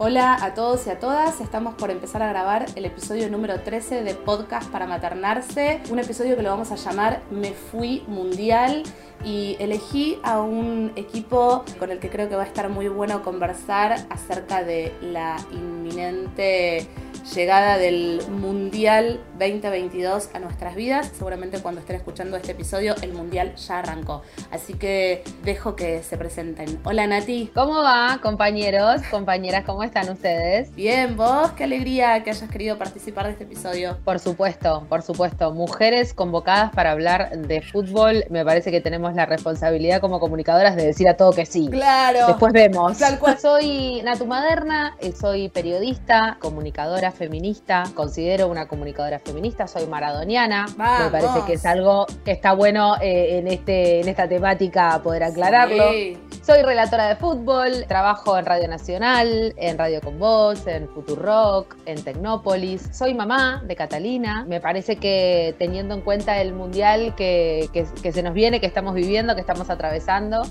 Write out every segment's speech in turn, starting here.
Hola a todos y a todas, estamos por empezar a grabar el episodio número 13 de Podcast para Maternarse, un episodio que lo vamos a llamar Me Fui Mundial y elegí a un equipo con el que creo que va a estar muy bueno conversar acerca de la inminente llegada del Mundial 2022 a nuestras vidas. Seguramente cuando estén escuchando este episodio el Mundial ya arrancó. Así que dejo que se presenten. Hola Nati. ¿Cómo va, compañeros, compañeras? ¿Cómo están ustedes? Bien, vos, qué alegría que hayas querido participar de este episodio. Por supuesto, por supuesto. Mujeres convocadas para hablar de fútbol. Me parece que tenemos la responsabilidad como comunicadoras de decir a todo que sí. Claro. Después vemos. Tal cual. Soy Natu Maderna, eh, soy periodista, comunicadora feminista, considero una comunicadora feminista, soy maradoniana. Me parece que es algo que está bueno eh, en, este, en esta temática poder aclararlo. Soy relatora de fútbol, trabajo en Radio Nacional, en Radio Con Voz, en Rock, en Tecnópolis. Soy mamá de Catalina. Me parece que teniendo en cuenta el mundial que, que, se nos viene, que estamos viviendo, que estamos atravesando,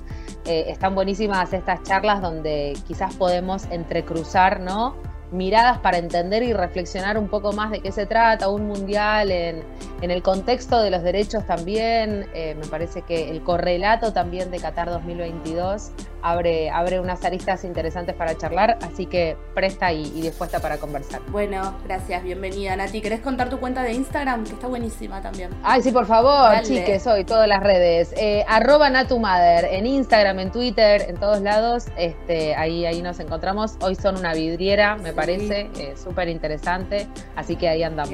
eh, están buenísimas estas charlas donde quizás podemos entrecruzar, ¿no? Miradas para entender y reflexionar un poco más de qué se trata, un mundial en, en el contexto de los derechos también, eh, me parece que el correlato también de Qatar 2022 abre, abre unas aristas interesantes para charlar, así que presta y, dispuesta para conversar. Bueno, gracias, bienvenida Nati. ¿Querés contar tu cuenta de Instagram? Que está buenísima también. Ay, sí, por favor, chiques, soy todas las redes. Eh, arroba Natumader, en Instagram, en Twitter, en todos lados, este, ahí, ahí nos encontramos. Hoy son una vidriera, me parece, eh, súper interesante, así que ahí andamos.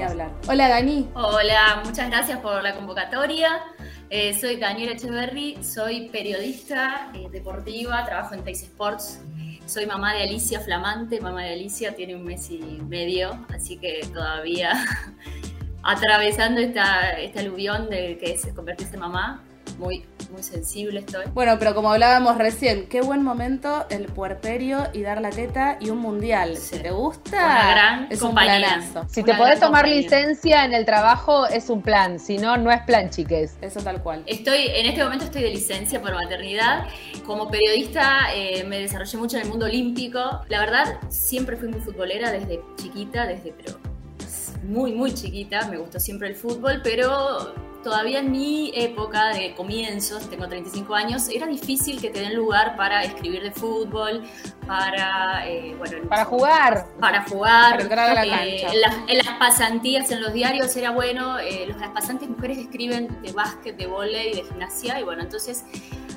Hola Dani. Hola, muchas gracias por la convocatoria. Eh, soy Daniela Echeverry, soy periodista eh, deportiva, trabajo en Teis Sports. Soy mamá de Alicia Flamante, mamá de Alicia tiene un mes y medio, así que todavía atravesando esta, este aluvión de que es convertirse en mamá muy, muy sensible estoy. Bueno, pero como hablábamos recién, qué buen momento el puerperio y dar la teta y un mundial. Si te gusta, Una gran es compañía. un Si te podés tomar licencia en el trabajo, es un plan. Si no, no es plan, chiques. Eso tal cual. Estoy, en este momento estoy de licencia por maternidad. Como periodista eh, me desarrollé mucho en el mundo olímpico. La verdad, siempre fui muy futbolera desde chiquita, desde pero muy, muy chiquita. Me gustó siempre el fútbol, pero todavía en mi época de comienzos, tengo 35 años, era difícil que te den lugar para escribir de fútbol, para, eh, bueno, para jugar. Para jugar. Para entrar a la eh, cancha. En, las, pasantías en los diarios era bueno, eh, las pasantes mujeres escriben de básquet, de volei, de gimnasia, y bueno, entonces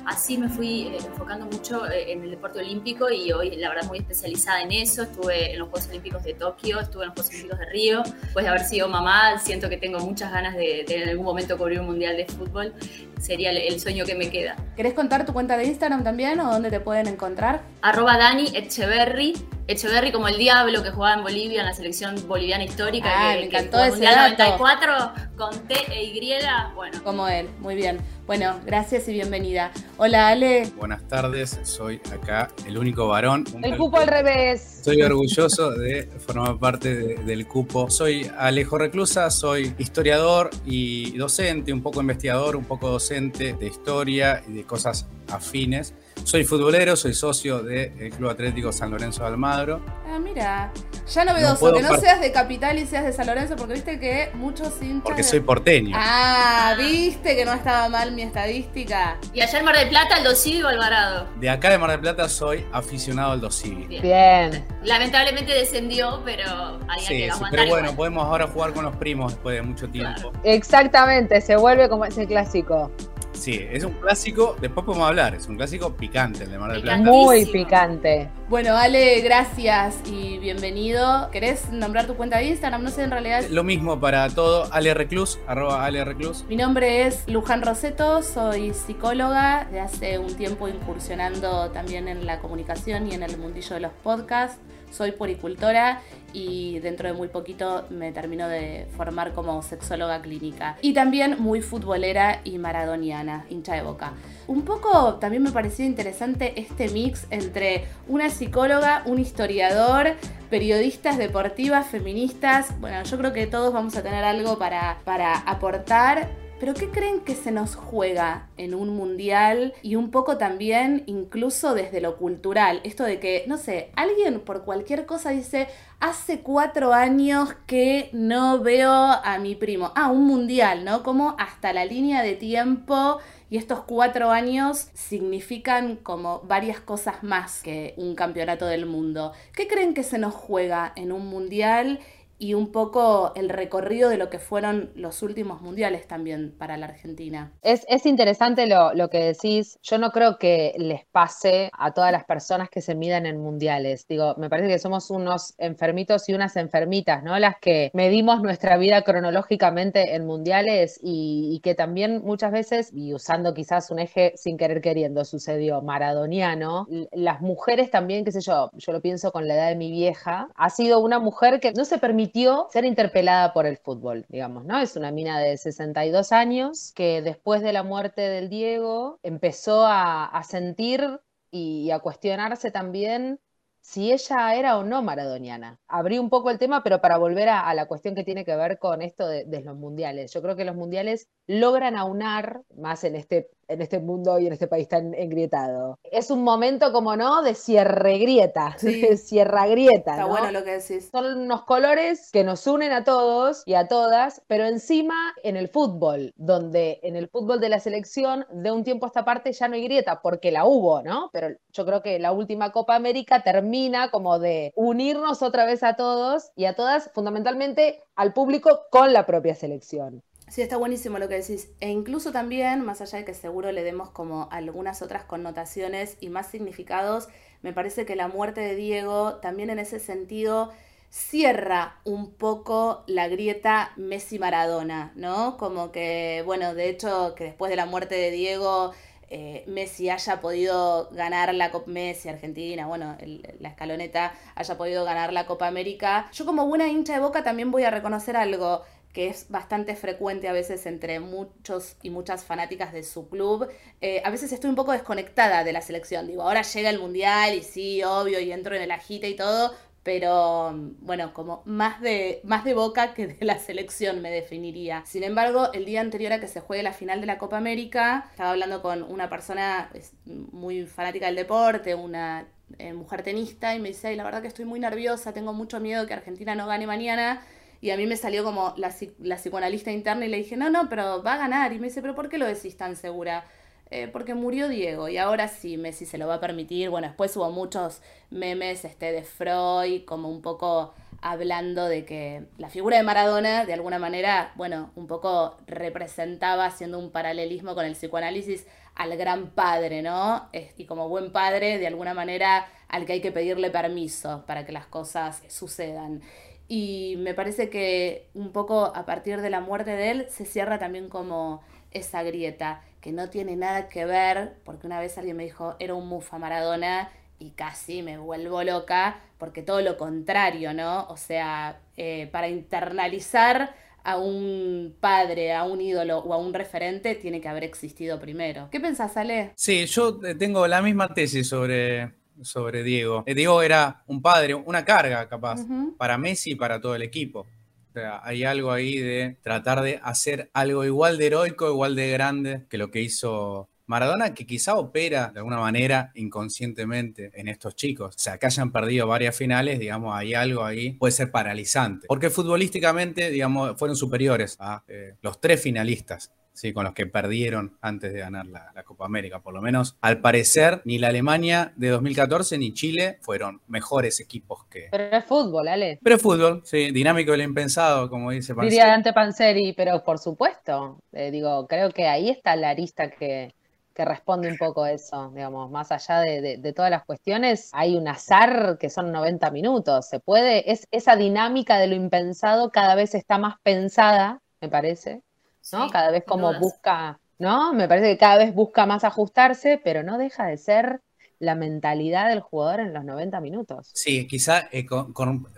así me fui eh, enfocando mucho eh, en el deporte olímpico y hoy la verdad muy especializada en eso. Estuve en los Juegos Olímpicos de Tokio, estuve en los Juegos Olímpicos de Río. Después de haber sido mamá, siento que tengo muchas ganas de, en algún momento cubrir un mundial de fútbol. Sería el, sueño que me queda. ¿Querés contar tu cuenta de Instagram también o dónde te pueden encontrar? Arroba Dani Echeverry. Echeverry como el diablo que jugaba en Bolivia en la selección boliviana histórica. Ah, que, me encantó ese dato. 94 con T e Y. Bueno. Como él, muy bien. Bueno, gracias y bienvenida. Hola Ale. Buenas tardes, soy acá el único varón. El cupo al revés. Estoy orgulloso de formar parte del cupo. Soy Alejo Reclusa, soy historiador y docente, un poco investigador, un poco docente de historia y de cosas afines. Soy futbolero, soy socio del Club Atlético San Lorenzo de Almagro. Ah, mira, ya novedoso, que no seas de Capital y seas de San Lorenzo, porque viste que muchos hinchas. Porque soy porteño. Ah, viste que no estaba mal mi estadística. Y allá en Mar del Plata, el Dosivi o Alvarado. De acá de Mar del Plata soy aficionado al Dosivi. Bien. Bien. Lamentablemente descendió, pero ahí sí, que sí, Pero bueno, podemos ahora jugar con los primos después de mucho tiempo. Exactamente, se vuelve como ese clásico. Sí, es un clásico, después podemos hablar, es un clásico picante el de Mar del Plata. Muy picante. Bueno, Ale, gracias y bienvenido. ¿Querés nombrar tu cuenta de Instagram? No sé, en realidad. Lo mismo para todo, Ale Reclus, arroba Ale Reclus. Mi nombre es Luján Roseto, soy psicóloga, de hace un tiempo incursionando también en la comunicación y en el mundillo de los podcasts soy poricultora y dentro de muy poquito me termino de formar como sexóloga clínica. Y también muy futbolera y maradoniana, hincha de boca. Un poco también me pareció interesante este mix entre una psicóloga, un historiador, periodistas deportivas, feministas. Bueno, yo creo que todos vamos a tener algo para, para aportar Pero ¿qué creen que se nos juega en un mundial y un poco también incluso desde lo cultural? Esto de que, no sé, alguien por cualquier cosa dice, hace cuatro años que no veo a mi primo. Ah, un mundial, ¿no? Como hasta la línea de tiempo y estos cuatro años significan como varias cosas más que un campeonato del mundo. ¿Qué creen que se nos juega en un mundial y un poco el recorrido de lo que fueron los últimos mundiales también para la Argentina. Es, interesante lo, lo, que decís. Yo no creo que les pase a todas las personas que se midan en mundiales. Digo, me parece que somos unos enfermitos y unas enfermitas, ¿no? Las que medimos nuestra vida cronológicamente en mundiales y, y que también muchas veces, y usando quizás un eje sin querer queriendo, sucedió maradoniano, las mujeres también, qué sé yo, yo lo pienso con la edad de mi vieja, ha sido una mujer que no se permite ser interpelada por el fútbol, digamos, ¿no? Es una mina de 62 años que después de la muerte del Diego empezó a, sentir y a cuestionarse también si ella era o no maradoniana. Abrí un poco el tema, pero para volver a, la cuestión que tiene que ver con esto de, de, los mundiales. Yo creo que los mundiales logran aunar, más en este en este mundo y en este país tan engrietado. Es un momento, como no, de cierre grieta, de cierra grieta. Está bueno lo que decís. Son unos colores que nos unen a todos y a todas, pero encima en el fútbol, donde en el fútbol de la selección, de un tiempo a esta parte ya no hay grieta, porque la hubo, ¿no? Pero yo creo que la última Copa América termina como de unirnos otra vez a todos y a todas, fundamentalmente al público con la propia selección. Sí, está buenísimo lo que decís. E incluso también, más allá de que seguro le demos como algunas otras connotaciones y más significados, me parece que la muerte de Diego también en ese sentido cierra un poco la grieta Messi-Maradona, ¿no? Como que, bueno, de hecho, que después de la muerte de Diego, eh, Messi haya podido ganar la Copa Messi Argentina, bueno, la escaloneta haya podido ganar la Copa América. Yo como buena hincha de Boca también voy a reconocer algo que es bastante frecuente a veces entre muchos y muchas fanáticas de su club. Eh, a veces estoy un poco desconectada de la selección. Digo, ahora llega el mundial y sí, obvio, y entro en el agite y todo, pero bueno, como más de, más de boca que de la selección me definiría. Sin embargo, el día anterior a que se juegue la final de la Copa América, estaba hablando con una persona muy fanática del deporte, una eh, mujer tenista, y me dice, la verdad que estoy muy nerviosa, tengo mucho miedo que Argentina no gane mañana y a mí me salió como la, la, psicoanalista interna y le dije, no, no, pero va a ganar. Y me dice, pero ¿por qué lo decís tan segura? Eh, porque murió Diego y ahora sí Messi se lo va a permitir. Bueno, después hubo muchos memes este, de Freud, como un poco hablando de que la figura de Maradona, de alguna manera, bueno, un poco representaba, haciendo un paralelismo con el psicoanálisis, al gran padre, ¿no? Y como buen padre, de alguna manera, al que hay que pedirle permiso para que las cosas sucedan. Y me parece que un poco a partir de la muerte de él se cierra también como esa grieta, que no tiene nada que ver, porque una vez alguien me dijo, era un mufa Maradona, y casi me vuelvo loca, porque todo lo contrario, ¿no? O sea, eh, para internalizar a un padre, a un ídolo o a un referente, tiene que haber existido primero. ¿Qué pensás, Ale? Sí, yo tengo la misma tesis sobre sobre Diego. Eh, Diego era un padre, una carga capaz, para Messi y para todo el equipo. O sea, hay algo ahí de tratar de hacer algo igual de heroico, igual de grande que lo que hizo Maradona, que quizá opera de alguna manera inconscientemente en estos chicos. O sea, que hayan perdido varias finales, digamos, hay algo ahí, puede ser paralizante. Porque futbolísticamente, digamos, fueron superiores a eh, los tres finalistas sí, con los que perdieron antes de ganar la, Copa América. Por lo menos, al parecer, ni la Alemania de 2014 ni Chile fueron mejores equipos que. Pero es fútbol, Ale. Pero es fútbol, sí, dinámico y impensado, como dice Panseri. Diría Dante Panseri, pero por supuesto. Eh, digo, creo que ahí está la arista que, responde un poco eso, digamos, más allá de, de, todas las cuestiones, hay un azar que son 90 minutos, se puede, es esa dinámica de lo impensado cada vez está más pensada, me parece, ¿no? cada vez como busca, ¿no? Me parece que cada vez busca más ajustarse, pero no deja de ser la mentalidad del jugador en los 90 minutos. Sí, quizá eh,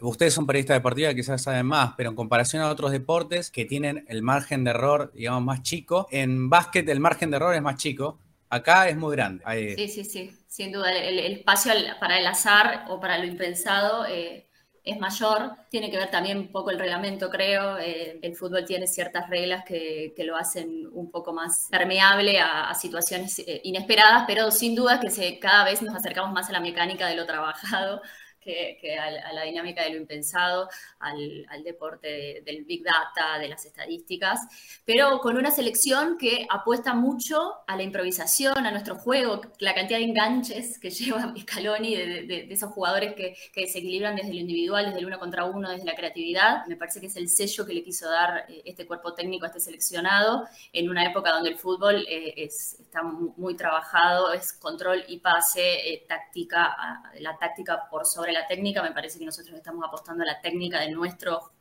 ustedes son periodistas deportivos, quizás saben más, pero en comparación a otros deportes que tienen el margen de error, digamos, más chico, en básquet el margen de error es más chico, acá es muy grande. Sí, sí, sí, sin duda, el, espacio para el azar o para lo impensado eh, es mayor. Tiene que ver también un poco el reglamento, creo. Eh, el fútbol tiene ciertas reglas que, lo hacen un poco más permeable a, situaciones eh, inesperadas, pero sin duda que cada vez nos acercamos más a la mecánica de lo trabajado que, a, la dinámica de lo impensado, al, deporte del big data, de las estadísticas, pero con una selección que apuesta mucho a la improvisación, a nuestro juego, la cantidad de enganches que lleva Scaloni de, de, esos jugadores que, que desequilibran desde lo individual, desde el uno contra uno, desde la creatividad. Me parece que es el sello que le quiso dar eh, este cuerpo técnico a este seleccionado en una época donde el fútbol eh, está muy trabajado, es control y pase, eh, táctica, la táctica por sobre la técnica, me parece que nosotros estamos apostando a la técnica de nuestro,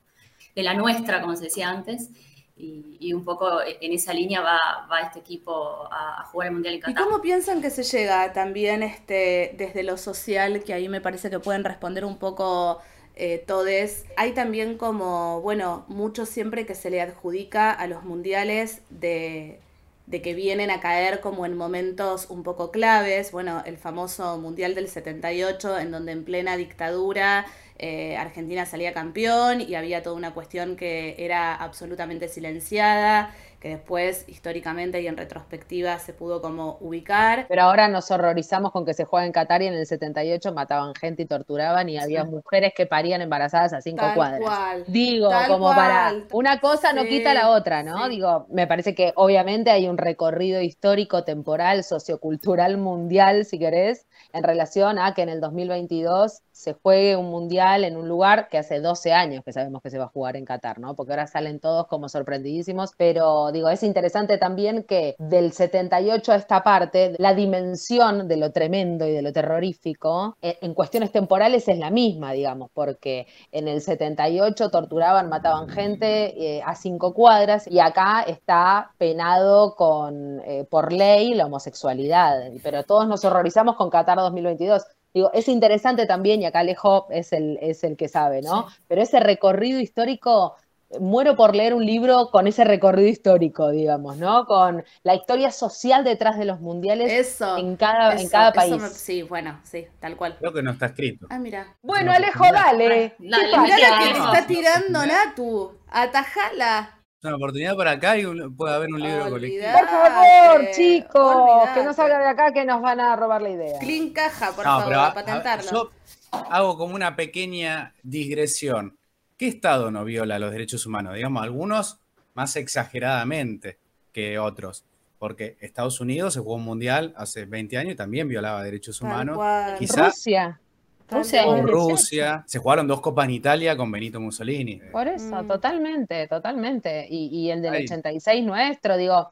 de la nuestra, como se decía antes, y, un poco en esa línea va, va este equipo a, jugar el Mundial en Qatar. ¿Y cómo piensan que se llega también este, desde lo social, que ahí me parece que pueden responder un poco eh, todes? Hay también como, bueno, mucho siempre que se le adjudica a los mundiales de de que vienen a caer como en momentos un poco claves, bueno, el famoso Mundial del 78, en donde en plena dictadura eh, Argentina salía campeón y había toda una cuestión que era absolutamente silenciada que después históricamente y en retrospectiva se pudo como ubicar. Pero ahora nos horrorizamos con que se juega en Qatar y en el 78 mataban gente y torturaban y había mujeres que parían embarazadas a cinco cuadras. Digo, como para una cosa no quita la otra, ¿no? Digo, me parece que obviamente hay un recorrido histórico, temporal, sociocultural, mundial, si querés, en relación a que en el 2022 se juegue un mundial en un lugar que hace 12 años que sabemos que se va a jugar en Qatar, ¿no? Porque ahora salen todos como sorprendidísimos, pero digo, es interesante también que del 78 a esta parte, la dimensión de lo tremendo y de lo terrorífico eh, en cuestiones temporales es la misma, digamos, porque en el 78 torturaban, mataban gente eh, a cinco cuadras y acá está penado con, eh, por ley la homosexualidad, pero todos nos horrorizamos con Qatar 2022. Digo, es interesante también, y acá Alejo es el, es el que sabe, ¿no? Pero ese recorrido histórico muero por leer un libro con ese recorrido histórico, digamos, ¿no? Con la historia social detrás de los mundiales en cada, en cada país. sí, bueno, sí, tal cual. Creo que no está escrito. Ah, mira. Bueno, Alejo, dale. Dale, mira que te está tirando Natu. Atajala. Es una oportunidad para acá y puede haber un libro colectivo. Por favor, chicos, que no salga de acá que nos van a robar la idea. Clean caja, por favor, a, patentarlo. yo hago como una pequeña digresión. ¿Qué Estado no viola los derechos humanos? Digamos, algunos más exageradamente que otros. Porque Estados Unidos se jugó un mundial hace 20 años y también violaba derechos humanos. Rusia. Rusia, Rusia. Se jugaron dos copas en Italia con Benito Mussolini. Por eso, mm. totalmente, totalmente. Y, y el del 86 nuestro, digo,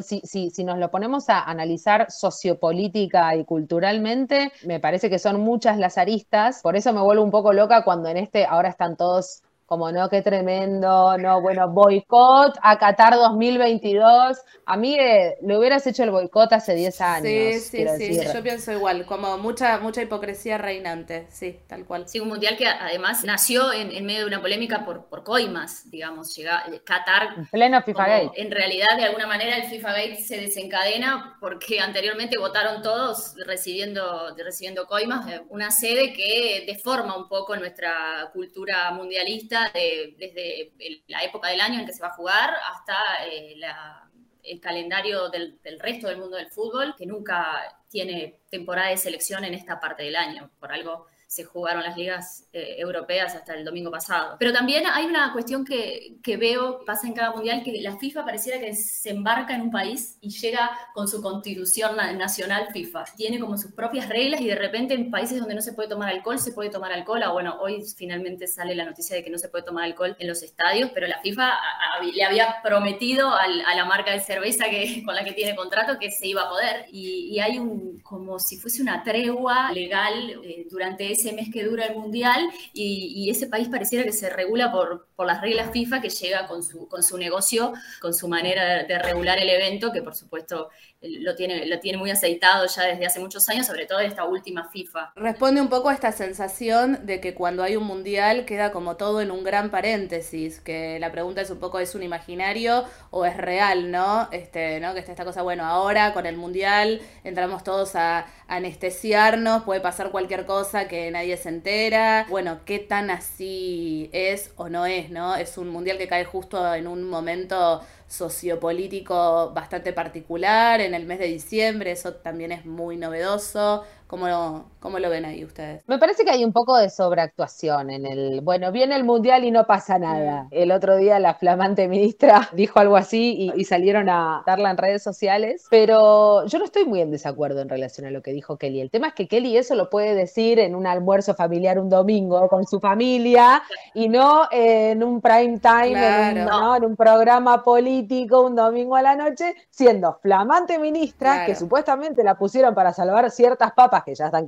si, si, si, nos lo ponemos a analizar sociopolítica y culturalmente, me parece que son muchas las aristas. Por eso me vuelvo un poco loca cuando en este ahora están todos como no, qué tremendo, no, bueno, boicot a Qatar 2022. A mí eh, le hubieras hecho el boicot hace 10 años. Sí, sí, sí, yo pienso igual, como mucha, mucha hipocresía reinante, sí, tal cual. Sí, un mundial que además nació en, medio de una polémica por, por coimas, digamos, llega eh, Qatar. En pleno FIFA Gate. En realidad, de alguna manera, el FIFA Gate se desencadena porque anteriormente votaron todos recibiendo, recibiendo coimas, eh, una sede que deforma un poco nuestra cultura mundialista desde la época del año en que se va a jugar hasta eh, el calendario del, resto del mundo del fútbol, que nunca tiene temporada de selección en esta parte del año. Por algo se jugaron las ligas eh, europeas hasta el domingo pasado. Pero también hay una cuestión que, que, veo, pasa en cada mundial, que la FIFA pareciera que se embarca en un país y llega con su constitución nacional FIFA. Tiene como sus propias reglas y de repente en países donde no se puede tomar alcohol, se puede tomar alcohol. Ah, bueno, hoy finalmente sale la noticia de que no se puede tomar alcohol en los estadios, pero la FIFA le había prometido a la marca de cerveza que, con la que tiene contrato que se iba a poder. Y, hay un, como si fuese una tregua legal eh, durante ese mes que dura el Mundial y, ese país pareciera que se regula por, por, las reglas FIFA que llega con su, con su negocio, con su manera de, regular el evento, que por supuesto lo tiene, lo tiene muy aceitado ya desde hace muchos años, sobre todo esta última FIFA. Responde un poco a esta sensación de que cuando hay un mundial queda como todo en un gran paréntesis, que la pregunta es un poco, ¿es un imaginario o es real, no? Este, ¿no? Que está esta cosa, bueno, ahora con el mundial entramos todos a anestesiarnos, puede pasar cualquier cosa que nadie se entera. Bueno, qué tan así es o no es, ¿no? Es un mundial que cae justo en un momento sociopolítico bastante particular en el mes de diciembre, eso también es muy novedoso. ¿Cómo ¿Cómo lo ven ahí ustedes? Me parece que hay un poco de sobreactuación en el, bueno, viene el mundial y no pasa nada. Mm. El otro día la flamante ministra dijo algo así y, salieron a darla en redes sociales, pero yo no estoy muy en desacuerdo en relación a lo que dijo Kelly. El tema es que Kelly eso lo puede decir en un almuerzo familiar un domingo con su familia y no en un prime time, en, un, en un programa político un domingo a la noche, siendo flamante ministra, que supuestamente la pusieron para salvar ciertas papas que ya están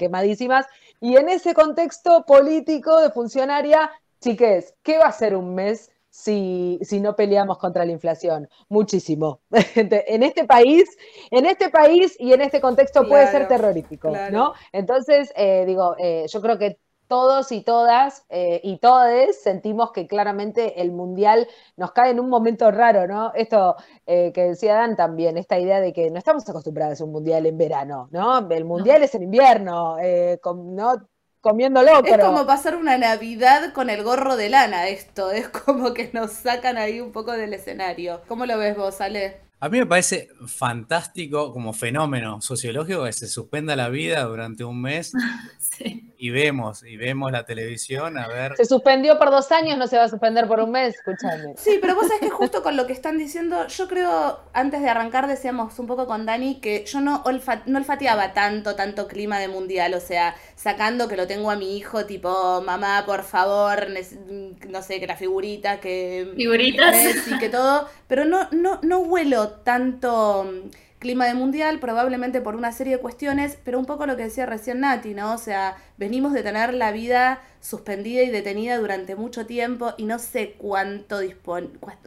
y en ese contexto político de funcionaria, chiques, ¿qué va a ser un mes? Si, si, no peleamos contra la inflación. Muchísimo. en este país, en este país y en este contexto puede ser terrorífico, ¿no? Entonces, eh, digo, eh, yo creo que todos y todas eh, y todes sentimos que claramente el mundial nos cae en un momento raro, ¿no? Esto eh, que decía Dan también, esta idea de que no estamos acostumbrados a un mundial en verano, ¿no? El mundial es en invierno, eh, ¿no? Comiéndolo, Es como pasar una Navidad con el gorro de lana, esto. Es como que nos sacan ahí un poco del escenario. ¿Cómo lo ves vos, Ale? A mí me parece fantástico como fenómeno sociológico que se suspenda la vida durante un mes y vemos, y vemos la televisión a ver. Se suspendió por dos años, no se va a suspender por un mes, escúchame. Sí, pero vos sabés que justo con lo que están diciendo, yo creo, antes de arrancar decíamos un poco con Dani que yo no, no olfateaba tanto, tanto clima de mundial, o sea, sacando que lo tengo a mi hijo, tipo, mamá, por favor, no sé, que la figurita, que... Figuritas. Y que todo, pero no, no, no huelo tanto clima de mundial, probablemente por una serie de cuestiones, pero un poco lo que decía recién Nati, ¿no? O sea, venimos de tener la vida suspendida y detenida durante mucho tiempo y no sé cuánto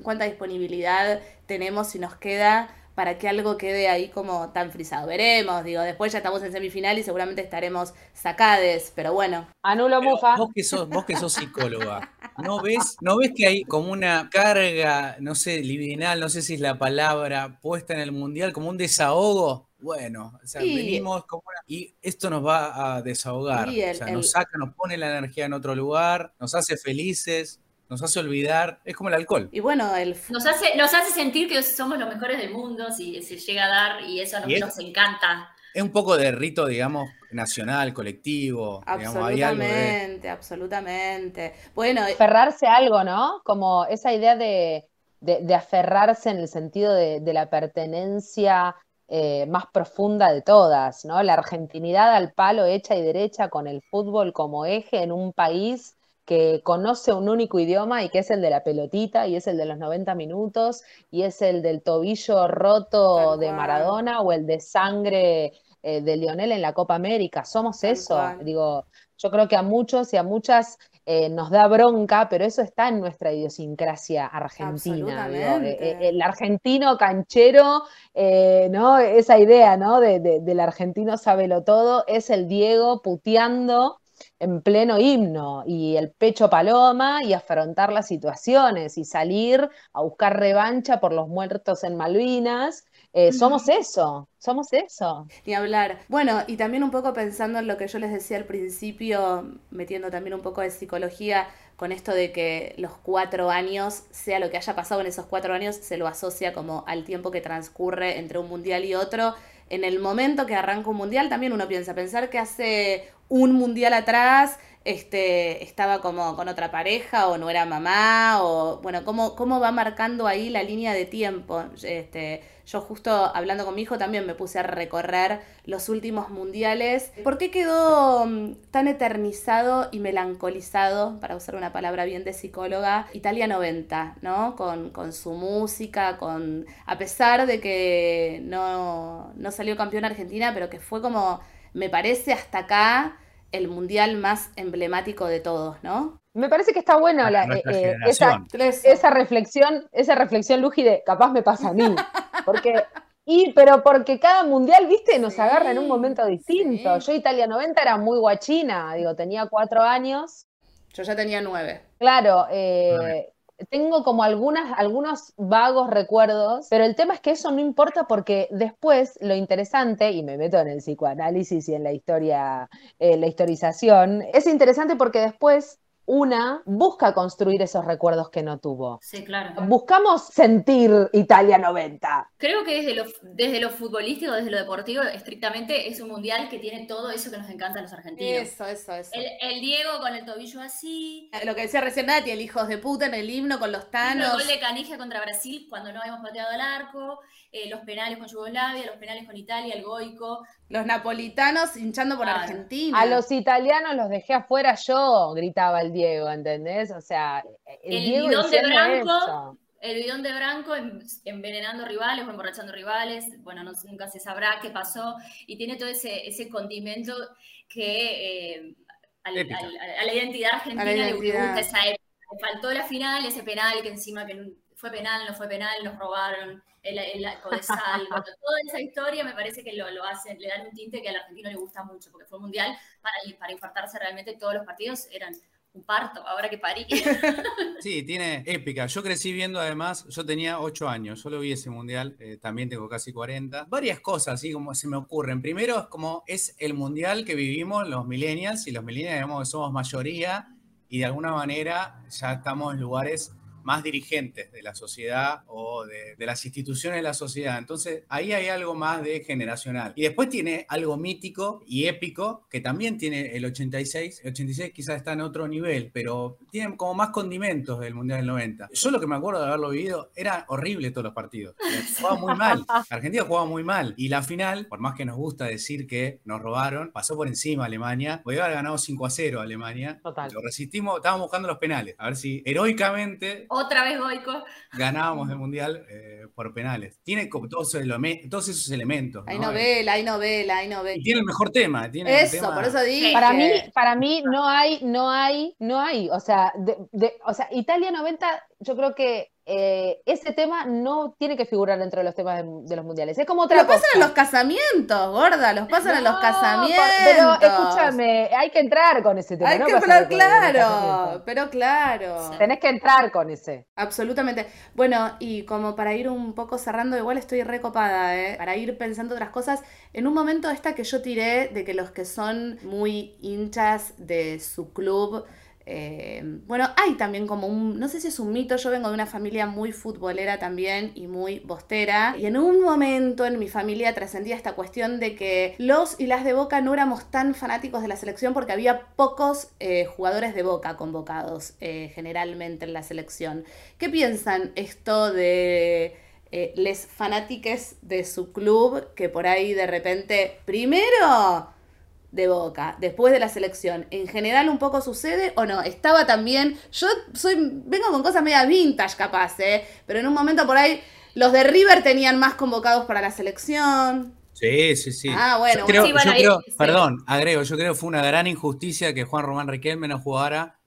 cuánta disponibilidad tenemos si nos queda para que algo quede ahí como tan frisado. Veremos, digo, después ya estamos en semifinal y seguramente estaremos sacades, pero bueno. Anulo Mufa. Vos que sos, vos que sos psicóloga, ¿no ves, ¿no ves que hay como una carga, no sé, libidinal, no sé si es la palabra, puesta en el mundial, como un desahogo? Bueno, o sea, venimos como una... Y esto nos va a desahogar. o sea, nos saca, nos pone la energía en otro lugar, nos hace felices nos hace olvidar, es como el alcohol. Y bueno, el... Nos hace, nos hace sentir que somos los mejores del mundo, si se llega a dar, y eso nos, nos encanta. Es un poco de rito, digamos, nacional, colectivo. Absolutamente, absolutamente. Bueno, aferrarse a algo, ¿no? Como esa idea de, aferrarse en el sentido de, la pertenencia eh, más profunda de todas, ¿no? La argentinidad al palo hecha y derecha con el fútbol como eje en un país que conoce un único idioma y que es el de la pelotita y es el de los 90 minutos y es el del tobillo roto de Maradona o el de sangre eh, de Lionel en la Copa América. Somos eso. Digo, yo creo que a muchos y a muchas eh, nos da bronca, pero eso está en nuestra idiosincrasia argentina. Eh, el argentino canchero, ¿no? Esa idea, ¿no? De, del argentino sábelo todo, es el Diego puteando en pleno himno y el pecho paloma y afrontar las situaciones y salir a buscar revancha por los muertos en Malvinas. Eh, somos eso, somos eso. Y hablar. Bueno, y también un poco pensando en lo que yo les decía al principio, metiendo también un poco de psicología con esto de que los cuatro años, sea lo que haya pasado en esos cuatro años, se lo asocia como al tiempo que transcurre entre un mundial y otro. En el momento que arranca un mundial, también uno piensa, pensar que hace un mundial atrás este, estaba como con otra pareja o no era mamá o bueno, cómo, cómo va marcando ahí la línea de tiempo. Este, yo justo hablando con mi hijo también me puse a recorrer los últimos mundiales. ¿Por qué quedó mm, tan eternizado y melancolizado, para usar una palabra bien de psicóloga, Italia 90, ¿no? Con, con su música, con a pesar de que no, no salió campeón Argentina, pero que fue como me parece hasta acá el mundial más emblemático de todos, ¿no? Me parece que está bueno la, eh, eh, esa, esa, reflexión, esa reflexión, Luji, de capaz me pasa a mí. Porque, y, pero porque cada mundial, viste, nos agarra en un momento distinto. Yo Italia 90 era muy guachina, digo, tenía cuatro años. Yo ya tenía nueve. Claro, eh, tengo como algunas, algunos vagos recuerdos, pero el tema es que eso no importa porque después lo interesante, y me meto en el psicoanálisis y en la historia, eh, la historización, es interesante porque después una busca construir esos recuerdos que no tuvo. Sí, claro. Buscamos sentir Italia 90. Creo que desde lo, desde lo futbolístico, desde lo deportivo, estrictamente es un mundial que tiene todo eso que nos encanta a los argentinos. Eso, eso, eso. El, Diego con el tobillo así. Lo que decía recién Nati, el hijos de puta en el himno con los tanos. El gol de Canigia contra Brasil cuando no habíamos pateado al arco. Eh, los penales con Yugoslavia, los penales con Italia, el Goico. Los napolitanos hinchando por Argentina. A los italianos los dejé afuera yo, gritaba el Diego, ¿entendés? O sea, el, bidón de Branco. El bidón de Branco envenenando rivales o emborrachando rivales, bueno, nunca se sabrá qué pasó, y tiene todo ese, ese condimento que eh, a, la identidad argentina le gusta esa época. Faltó la final, ese penal que encima que fue penal, no fue penal, nos robaron, el, el toda esa historia me parece que lo, lo hacen, le dan un tinte que al argentino le gusta mucho, porque fue un mundial para, infartarse realmente todos los partidos eran un parto, ahora que parí. Sí, tiene épica. Yo crecí viendo además, yo tenía 8 años, yo lo vi ese mundial, eh, también tengo casi 40. Varias cosas, así como se me ocurren. Primero es como es el mundial que vivimos los millennials, y los millennials digamos que somos mayoría, y de alguna manera ya estamos en lugares más dirigentes de la sociedad o de, las instituciones de la sociedad. Entonces, ahí hay algo más de generacional. Y después tiene algo mítico y épico, que también tiene el 86. El 86 quizás está en otro nivel, pero tiene como más condimentos del Mundial del 90. Yo lo que me acuerdo de haberlo vivido, era horrible todos los partidos. Jugaba muy mal. Argentina jugaba muy mal. Y la final, por más que nos gusta decir que nos robaron, pasó por encima Alemania. Podía haber ganado 5 a 0 Alemania. Total. Lo resistimos, estábamos buscando los penales. A ver si heroicamente otra vez Goico. Ganábamos el mundial eh, por penales. Tiene como todos, esos elementos. Hay novela, hay novela, hay novela. Y tiene el mejor tema. Tiene eso, por eso digo. Para mí, para mí no hay, no hay, no hay. O sea, de, o sea, Italia 90, yo creo que eh, ese tema no tiene que figurar dentro de los temas de, los mundiales. Es como otra Lo pasan en los casamientos, gorda, los pasan en los casamientos. Pero escúchame, hay que entrar con ese tema. Hay que hablar claro, pero claro. Tenés que entrar con ese. Absolutamente. Bueno, y como para ir un poco cerrando, igual estoy recopada, ¿eh? Para ir pensando otras cosas. En un momento esta que yo tiré de que los que son muy hinchas de su club eh, bueno, hay también como un, no sé si es un mito, yo vengo de una familia muy futbolera también y muy bostera, y en un momento en mi familia trascendía esta cuestión de que los y las de Boca no éramos tan fanáticos de la selección porque había pocos eh, jugadores de Boca convocados eh, generalmente en la selección. ¿Qué piensan esto de... les fanáticos de su club que por ahí de repente, primero, de Boca después de la selección, ¿en general un poco sucede o no? Estaba también, yo soy, vengo con cosas media vintage capaz, ¿eh? Pero en un momento por ahí los de River tenían más convocados para la selección. Sí, sí, sí. Ah, bueno, perdón, agrego, yo creo que fue una gran injusticia que Juan Román Riquelme no jugara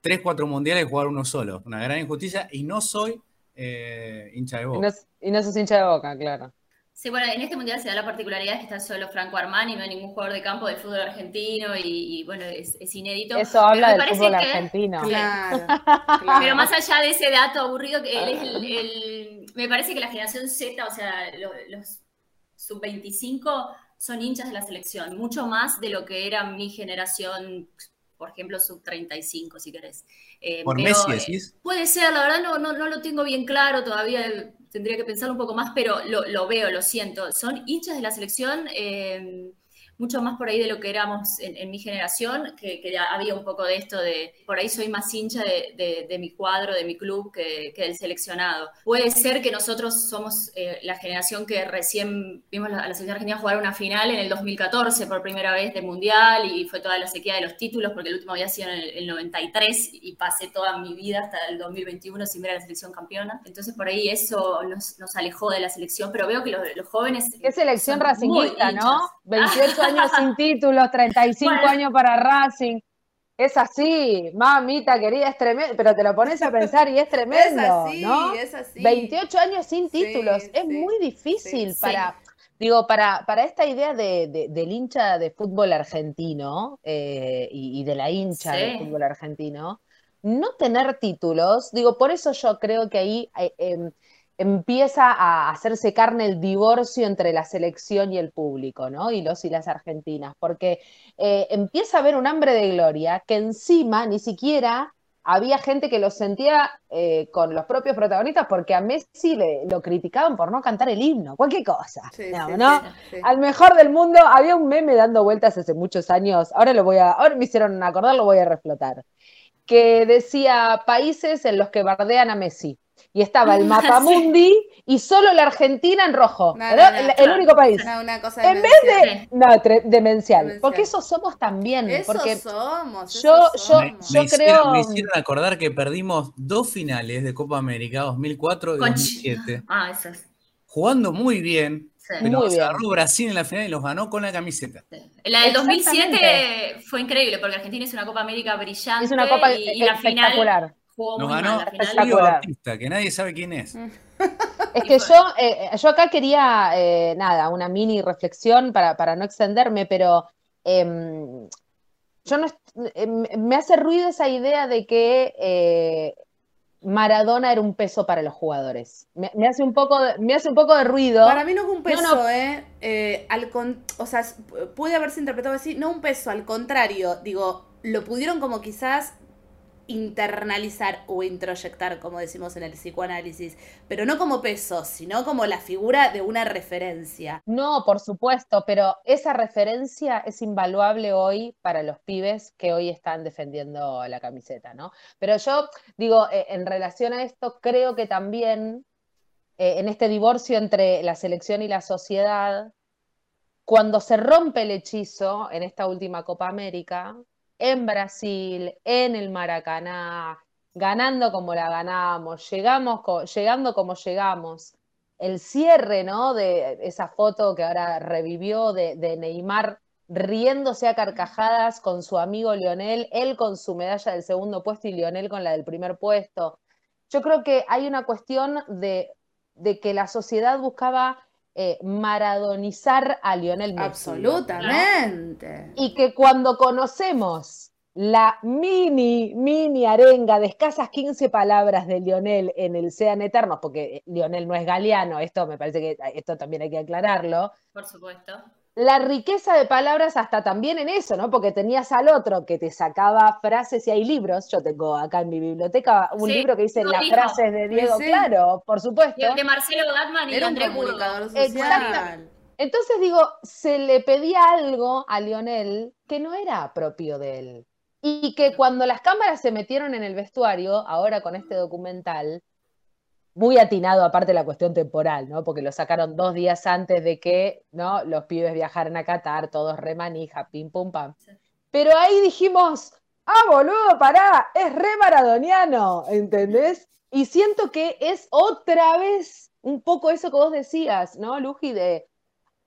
tres, cuatro mundiales y jugar uno solo. Una gran injusticia y no soy eh, hincha de Boca. Y no, y sos hincha de Boca, claro. Sí, bueno, en este mundial se da la particularidad que está solo Franco Armani, no hay ningún jugador de campo del fútbol argentino y, bueno, es, inédito. Eso habla del fútbol argentino. Claro, Pero más allá de ese dato aburrido, que él es el, me parece que la generación Z, o sea, los, los sub-25 son hinchas de la selección, mucho más de lo que era mi generación por ejemplo, sub-35, si querés. Eh, ¿Por Messi decís? Eh, puede ser, la verdad no, no, no, lo tengo bien claro, todavía tendría que pensar un poco más, pero lo, lo veo, lo siento. Son hinchas de la selección. Eh, mucho más por ahí de lo que éramos en, mi generación, que, había un poco de esto de, por ahí soy más hincha de, mi cuadro, de mi club, que, del seleccionado. Puede ser que nosotros somos eh, la generación que recién vimos a la selección argentina jugar una final en el 2014 por primera vez de Mundial y fue toda la sequía de los títulos, porque el último había sido en el, 93 y pasé toda mi vida hasta el 2021 sin ver a la selección campeona. Entonces por ahí eso nos, alejó de la selección, pero veo que los, jóvenes... Qué selección racingista, ¿no? 28 años años sin títulos, 35 años para Racing. Es así, mamita querida, es tremendo, pero te lo pones a pensar y es tremendo, es así, ¿no? Es así. 28 años sin títulos, es muy difícil para, digo, para, para esta idea de, del hincha de fútbol argentino eh, y, de la hincha del fútbol argentino, no tener títulos, digo, por eso yo creo que ahí eh, em, empieza a hacerse carne el divorcio entre la selección y el público, ¿no? Y los y las argentinas, porque eh, empieza a haber un hambre de gloria que encima ni siquiera había gente que lo sentía eh, con los propios protagonistas porque a Messi le, lo criticaban por no cantar el himno, cualquier cosa. no, Al mejor del mundo había un meme dando vueltas hace muchos años, ahora lo voy a, ahora me hicieron acordar, lo voy a reflotar, que decía países en los que bardean a Messi y estaba el mapa mundi y solo la Argentina en rojo. el, único país. Una cosa en vez de. No, demencial, Porque eso somos también. Eso porque somos. yo, yo, yo creo. me hicieron acordar que perdimos dos finales de Copa América, 2004 y 2007. Ah, esas. Jugando muy bien. Pero muy agarró Brasil en la final y los ganó con la camiseta. La del 2007 fue increíble porque Argentina es una Copa América brillante. Es una Copa y, la espectacular. Nos ganó Julio Batista, que nadie sabe quién es. Mm. Es que yo, eh, yo acá quería, eh, nada, una mini reflexión para, para no extenderme, pero em, yo no, em, me hace ruido esa idea de que eh, Maradona era un peso para los jugadores. Me, hace un poco de, me hace un poco de ruido. Para mí no es un peso, ¿eh? al o sea, puede haberse interpretado así, no un peso, al contrario, digo, lo pudieron como quizás internalizar o introyectar, como decimos en el psicoanálisis, pero no como peso, sino como la figura de una referencia. No, por supuesto, pero esa referencia es invaluable hoy para los pibes que hoy están defendiendo la camiseta, ¿no? Pero yo digo, eh, en relación a esto, creo que también eh, en este divorcio entre la selección y la sociedad, cuando se rompe el hechizo en esta última Copa América, en Brasil, en el Maracaná, ganando como la ganamos, llegamos, llegando como llegamos. El cierre, ¿no? De esa foto que ahora revivió de, Neymar riéndose a carcajadas con su amigo Lionel, él con su medalla del segundo puesto y Lionel con la del primer puesto. Yo creo que hay una cuestión de, de que la sociedad buscaba eh, maradonizar a Lionel Messi. Absolutamente. Y que cuando conocemos la mini, mini arenga de escasas 15 palabras de Lionel en el Sean Eternos, porque Lionel no es galeano, esto me parece que esto también hay que aclararlo. Por supuesto la riqueza de palabras hasta también en eso, ¿no? Porque tenías al otro que te sacaba frases y hay libros. Yo tengo acá en mi biblioteca un libro que dice las frases de Diego, claro, por supuesto. De Marcelo Gatman y Era un comunicador social. Entonces digo, se le pedía algo a Lionel que no era propio de él. Y que cuando las cámaras se metieron en el vestuario, ahora con este documental, muy atinado aparte la cuestión temporal, ¿no? Porque lo sacaron dos días antes de que, ¿no? Los pibes viajaran a Qatar, todos remanija, pim pum pam. Pero ahí dijimos, ah, boludo, pará, es re maradoniano, ¿entendés? Y siento que es otra vez un poco eso que vos decías, ¿no, Luji? De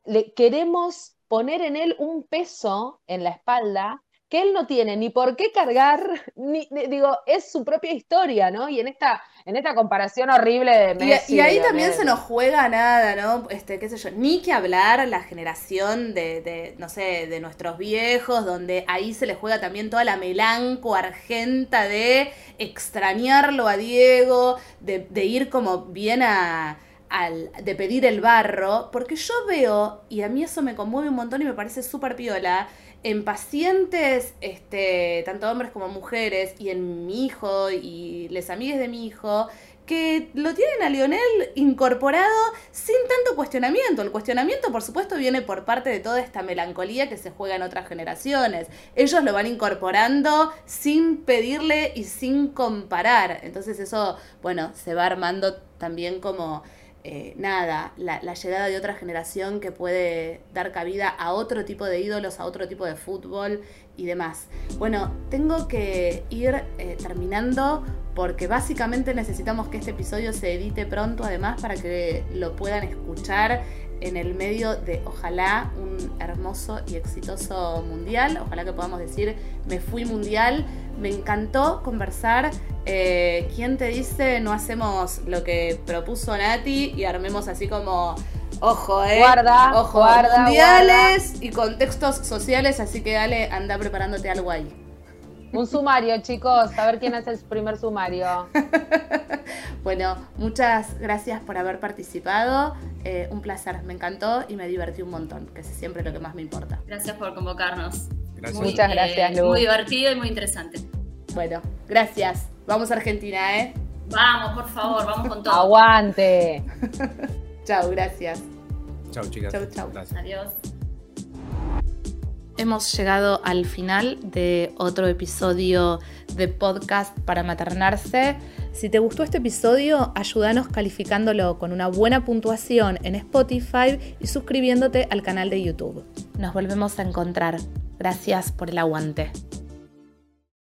le, queremos poner en él un peso en la espalda que él no tiene ni por qué cargar, ni, digo, es su propia historia, ¿no? Y en esta, en esta comparación horrible de Messi. Y, ahí también se nos juega nada, ¿no? Este, qué sé yo, ni que hablar la generación de, de, no sé, de nuestros viejos, donde ahí se le juega también toda la melanco argenta de extrañarlo a Diego, de, de ir como bien a... Al, de pedir el barro, porque yo veo, y a mí eso me conmueve un montón y me parece súper piola, en pacientes, este, tanto hombres como mujeres, y en mi hijo y les amigues de mi hijo, que lo tienen a Lionel incorporado sin tanto cuestionamiento. El cuestionamiento, por supuesto, viene por parte de toda esta melancolía que se juega en otras generaciones. Ellos lo van incorporando sin pedirle y sin comparar. Entonces eso, bueno, se va armando también como eh, nada, la, llegada de otra generación que puede dar cabida a otro tipo de ídolos, a otro tipo de fútbol y demás. Bueno, tengo que ir eh, terminando porque básicamente necesitamos que este episodio se edite pronto, además, para que lo puedan escuchar en el medio de, ojalá, un hermoso y exitoso mundial. Ojalá que podamos decir, me fui mundial. Me encantó conversar. Eh, ¿Quién te dice no hacemos lo que propuso Nati y armemos así como Ojo, eh. Guarda, ojo, guarda, mundiales y contextos sociales, así que dale, anda preparándote algo ahí. Un sumario, chicos, a ver quién hace el primer sumario. bueno, muchas gracias por haber participado. Eh, un placer, me encantó y me divertí un montón, que es siempre lo que más me importa. Gracias por convocarnos. Muchas gracias, eh, Lu. Muy divertido y muy interesante. Bueno, gracias. Vamos a Argentina, ¿eh? Vamos, por favor, vamos con todo. Aguante. chao, gracias. Chao, chicas. Chao, chao. Adiós. Hemos llegado al final de otro episodio de podcast para maternarse. Si te gustó este episodio, ayúdanos calificándolo con una buena puntuación en Spotify y suscribiéndote al canal de YouTube. Nos volvemos a encontrar. Gracias por el aguante.